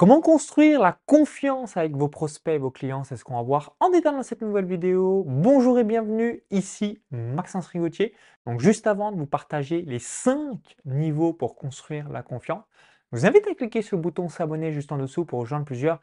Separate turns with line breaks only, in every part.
Comment construire la confiance avec vos prospects et vos clients C'est ce qu'on va voir en détail dans cette nouvelle vidéo. Bonjour et bienvenue, ici Maxence Rigotier. Donc juste avant de vous partager les 5 niveaux pour construire la confiance, je vous invite à cliquer sur le bouton s'abonner juste en dessous pour rejoindre plusieurs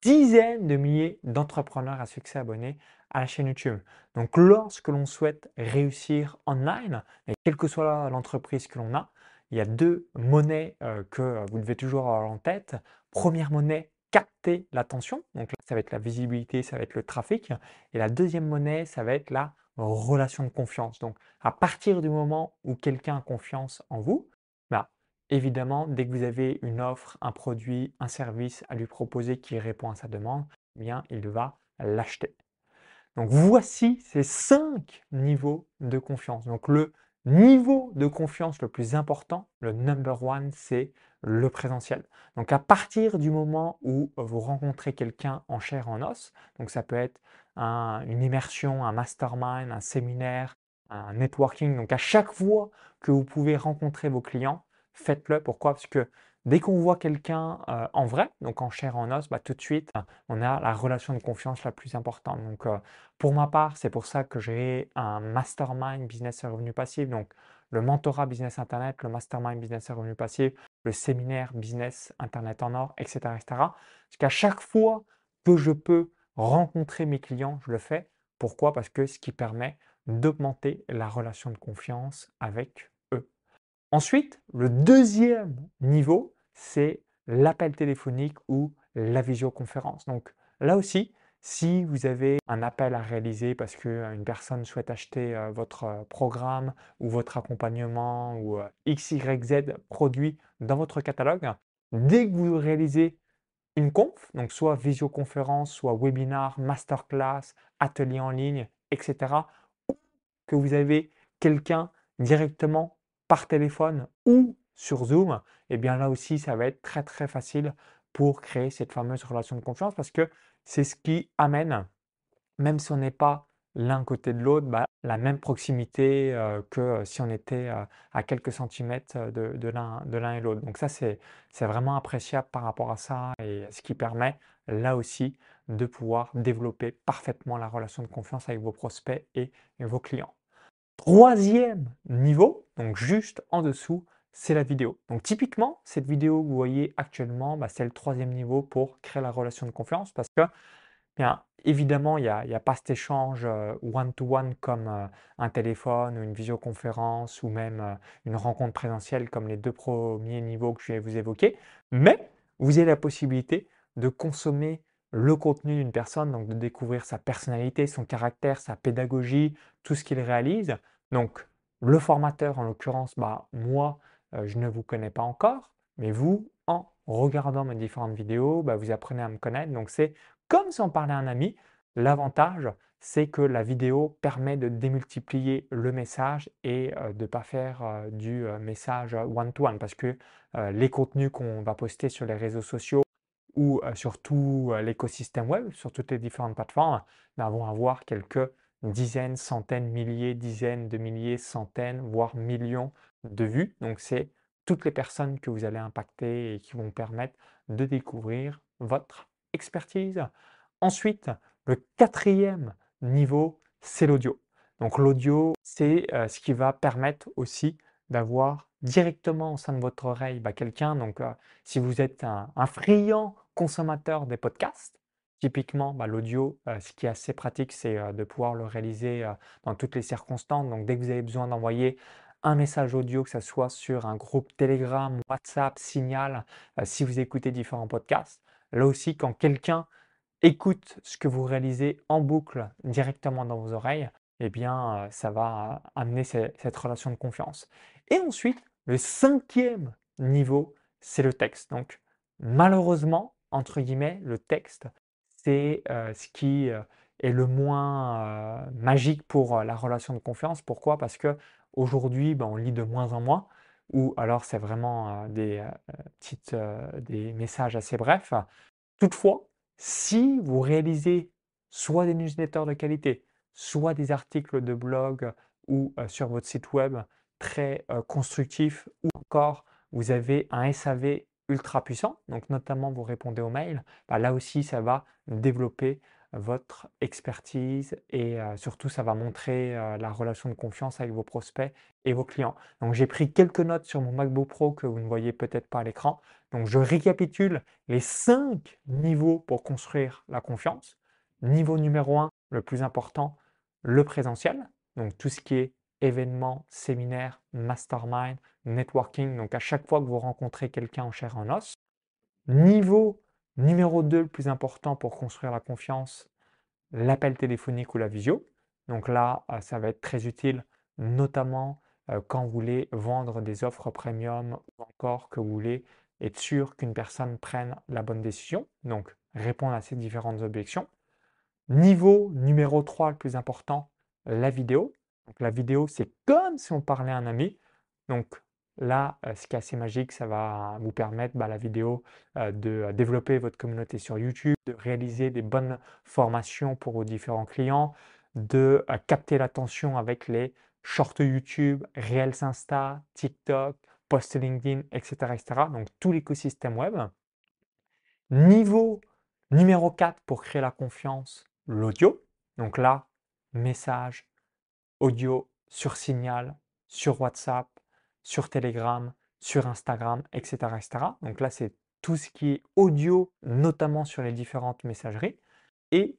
dizaines de milliers d'entrepreneurs à succès abonnés à la chaîne YouTube. Donc lorsque l'on souhaite réussir online, et quelle que soit l'entreprise que l'on a, il y a deux monnaies euh, que vous devez toujours avoir en tête. Première monnaie, capter l'attention. Donc là, ça va être la visibilité, ça va être le trafic. Et la deuxième monnaie, ça va être la relation de confiance. Donc à partir du moment où quelqu'un a confiance en vous, bah, évidemment, dès que vous avez une offre, un produit, un service à lui proposer qui répond à sa demande, eh il va l'acheter. Donc voici ces cinq niveaux de confiance. Donc le niveau de confiance le plus important, le number one, c'est le présentiel. Donc à partir du moment où vous rencontrez quelqu'un en chair en os, donc ça peut être une immersion, un mastermind, un séminaire, un networking, donc à chaque fois que vous pouvez rencontrer vos clients, faites-le. Pourquoi? Parce que Dès qu'on voit quelqu'un euh, en vrai, donc en chair en os, bah, tout de suite, on a la relation de confiance la plus importante. Donc, euh, pour ma part, c'est pour ça que j'ai un mastermind business et revenu passif. Donc, le mentorat business internet, le mastermind business et revenu passif, le séminaire business internet en or, etc. etc. Parce qu'à chaque fois que je peux rencontrer mes clients, je le fais. Pourquoi? Parce que ce qui permet d'augmenter la relation de confiance avec Ensuite, le deuxième niveau, c'est l'appel téléphonique ou la visioconférence. Donc là aussi, si vous avez un appel à réaliser parce qu'une personne souhaite acheter euh, votre euh, programme ou votre accompagnement ou euh, XYZ produit dans votre catalogue, dès que vous réalisez une conf, donc soit visioconférence, soit webinar, masterclass, atelier en ligne, etc., ou que vous avez quelqu'un directement par téléphone ou sur Zoom, eh bien là aussi, ça va être très très facile pour créer cette fameuse relation de confiance parce que c'est ce qui amène, même si on n'est pas l'un côté de l'autre, bah, la même proximité euh, que euh, si on était euh, à quelques centimètres de, de l'un et l'autre. Donc ça, c'est vraiment appréciable par rapport à ça et ce qui permet là aussi de pouvoir développer parfaitement la relation de confiance avec vos prospects et vos clients. Troisième niveau, donc juste en dessous, c'est la vidéo. Donc typiquement, cette vidéo que vous voyez actuellement, bah, c'est le troisième niveau pour créer la relation de confiance parce que, bien évidemment, il n'y a, pas cet échange euh, one-to-one comme euh, un téléphone ou une visioconférence ou même euh, une rencontre présentielle comme les deux premiers niveaux que je vais vous évoquer, mais vous avez la possibilité de consommer le contenu d'une personne, donc de découvrir sa personnalité, son caractère, sa pédagogie, tout ce qu'il réalise. Donc, le formateur, en l'occurrence, bah, moi, euh, je ne vous connais pas encore, mais vous, en regardant mes différentes vidéos, bah, vous apprenez à me connaître. Donc, c'est comme si on parlait à un ami. L'avantage, c'est que la vidéo permet de démultiplier le message et euh, de ne pas faire euh, du message one-to-one, parce que les contenus qu'on va poster sur les réseaux sociaux, ou sur tout l'écosystème web, sur toutes les différentes plateformes, nous vont avoir quelques dizaines, centaines, milliers, dizaines de milliers, centaines, voire millions de vues. Donc c'est toutes les personnes que vous allez impacter et qui vont permettre de découvrir votre expertise. Ensuite, le quatrième niveau, c'est l'audio. Donc l'audio, c'est ce qui va permettre aussi d'avoir directement au sein de votre oreille bah, quelqu'un. Donc si vous êtes un friand consommateur des podcasts. Typiquement, bah, l'audio, euh, ce qui est assez pratique, c'est euh, de pouvoir le réaliser euh, dans toutes les circonstances. Donc, dès que vous avez besoin d'envoyer un message audio, que ce soit sur un groupe Telegram, WhatsApp, Signal, si vous écoutez différents podcasts, là aussi, quand quelqu'un écoute ce que vous réalisez en boucle directement dans vos oreilles, eh bien, ça va amener cette relation de confiance. Et ensuite, le cinquième niveau, c'est le texte. Donc, malheureusement, entre guillemets, le texte, c'est ce qui est le moins magique pour la relation de confiance. Pourquoi? Parce que aujourd'hui, ben, on lit de moins en moins, ou alors c'est vraiment des, petites, des messages assez brefs. Toutefois, si vous réalisez soit des newsletters de qualité, soit des articles de blog ou sur votre site web très constructifs, ou encore vous avez un SAV ultra puissant, donc notamment vous répondez aux mails, bah, là aussi ça va développer votre expertise et surtout ça va montrer la relation de confiance avec vos prospects et vos clients. Donc j'ai pris quelques notes sur mon MacBook Pro que vous ne voyez peut-être pas à l'écran. Donc je récapitule les cinq niveaux pour construire la confiance. Niveau numéro un, le plus important, le présentiel. Donc tout ce qui est événements, séminaires, mastermind, networking. Donc à chaque fois que vous rencontrez quelqu'un en chair en os. Niveau numéro 2, le plus important pour construire la confiance, l'appel téléphonique ou la visio. Donc là, euh, ça va être très utile, notamment euh, quand vous voulez vendre des offres premium ou encore que vous voulez être sûr qu'une personne prenne la bonne décision. Donc répondre à ces différentes objections. Niveau numéro 3, le plus important, la vidéo. La vidéo, c'est comme si on parlait à un ami. Donc là, euh, ce qui est assez magique, ça va vous permettre, bah, la vidéo, euh, de euh, développer votre communauté sur YouTube, de réaliser des bonnes formations pour vos différents clients, de capter l'attention avec les shorts YouTube, Reels Insta, TikTok, post LinkedIn, etc., etc. Donc tout l'écosystème web. Niveau numéro 4 pour créer la confiance, l'audio. Donc là, message, audio sur Signal, sur WhatsApp, sur Telegram, sur Instagram, etc. Donc là, c'est tout ce qui est audio, notamment sur les différentes messageries. Et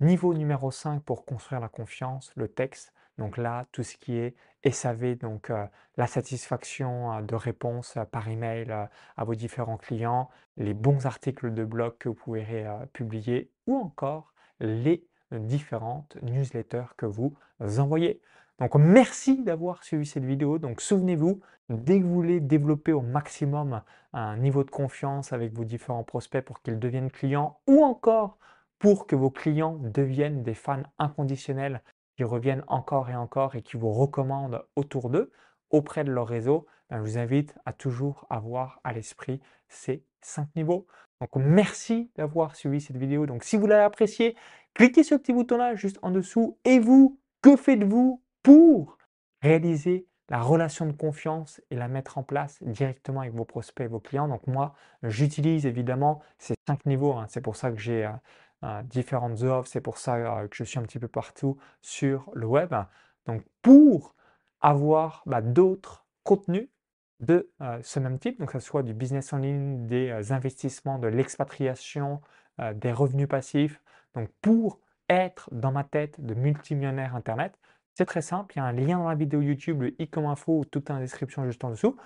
niveau numéro 5 pour construire la confiance, le texte. Donc là, tout ce qui est SAV, donc euh, la satisfaction euh, de réponse euh, par email à vos différents clients, les bons articles de blog que vous pouvez publier ou encore les différentes newsletters que vous envoyez. Donc merci d'avoir suivi cette vidéo. Donc souvenez-vous, dès que vous voulez développer au maximum un niveau de confiance avec vos différents prospects pour qu'ils deviennent clients ou encore pour que vos clients deviennent des fans inconditionnels qui reviennent encore et encore et qui vous recommandent autour d'eux, auprès de leur réseau, ben, je vous invite à toujours avoir à l'esprit ces cinq niveaux. Donc merci d'avoir suivi cette vidéo. Donc si vous l'avez apprécié, cliquez sur le petit bouton là juste en dessous. Et vous, que faites-vous pour réaliser la relation de confiance et la mettre en place directement avec vos prospects et vos clients? Donc moi, j'utilise évidemment ces cinq niveaux. Hein. C'est pour ça que j'ai euh, euh, différentes offres, c'est pour ça euh, que je suis un petit peu partout sur le web. Donc pour avoir bah, d'autres contenus de ce même type, donc que ce soit du business en ligne, des investissements, de l'expatriation, des revenus passifs, donc pour être dans ma tête de multimillionnaire Internet, c'est très simple, il y a un lien dans la vidéo YouTube, le i comme info, ou tout en description juste en dessous.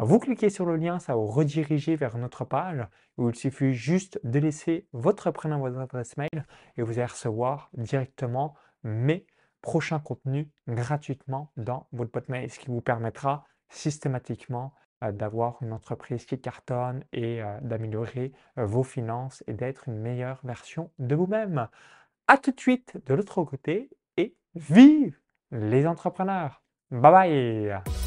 Vous cliquez sur le lien, ça vous rediriger vers notre page où il suffit juste de laisser votre prénom, votre adresse mail et vous allez recevoir directement mes prochains contenus gratuitement dans votre boîte mail, ce qui vous permettra systématiquement euh, d'avoir une entreprise qui cartonne et euh, d'améliorer euh, vos finances et d'être une meilleure version de vous-même. A tout de suite de l'autre côté et vive les entrepreneurs. Bye bye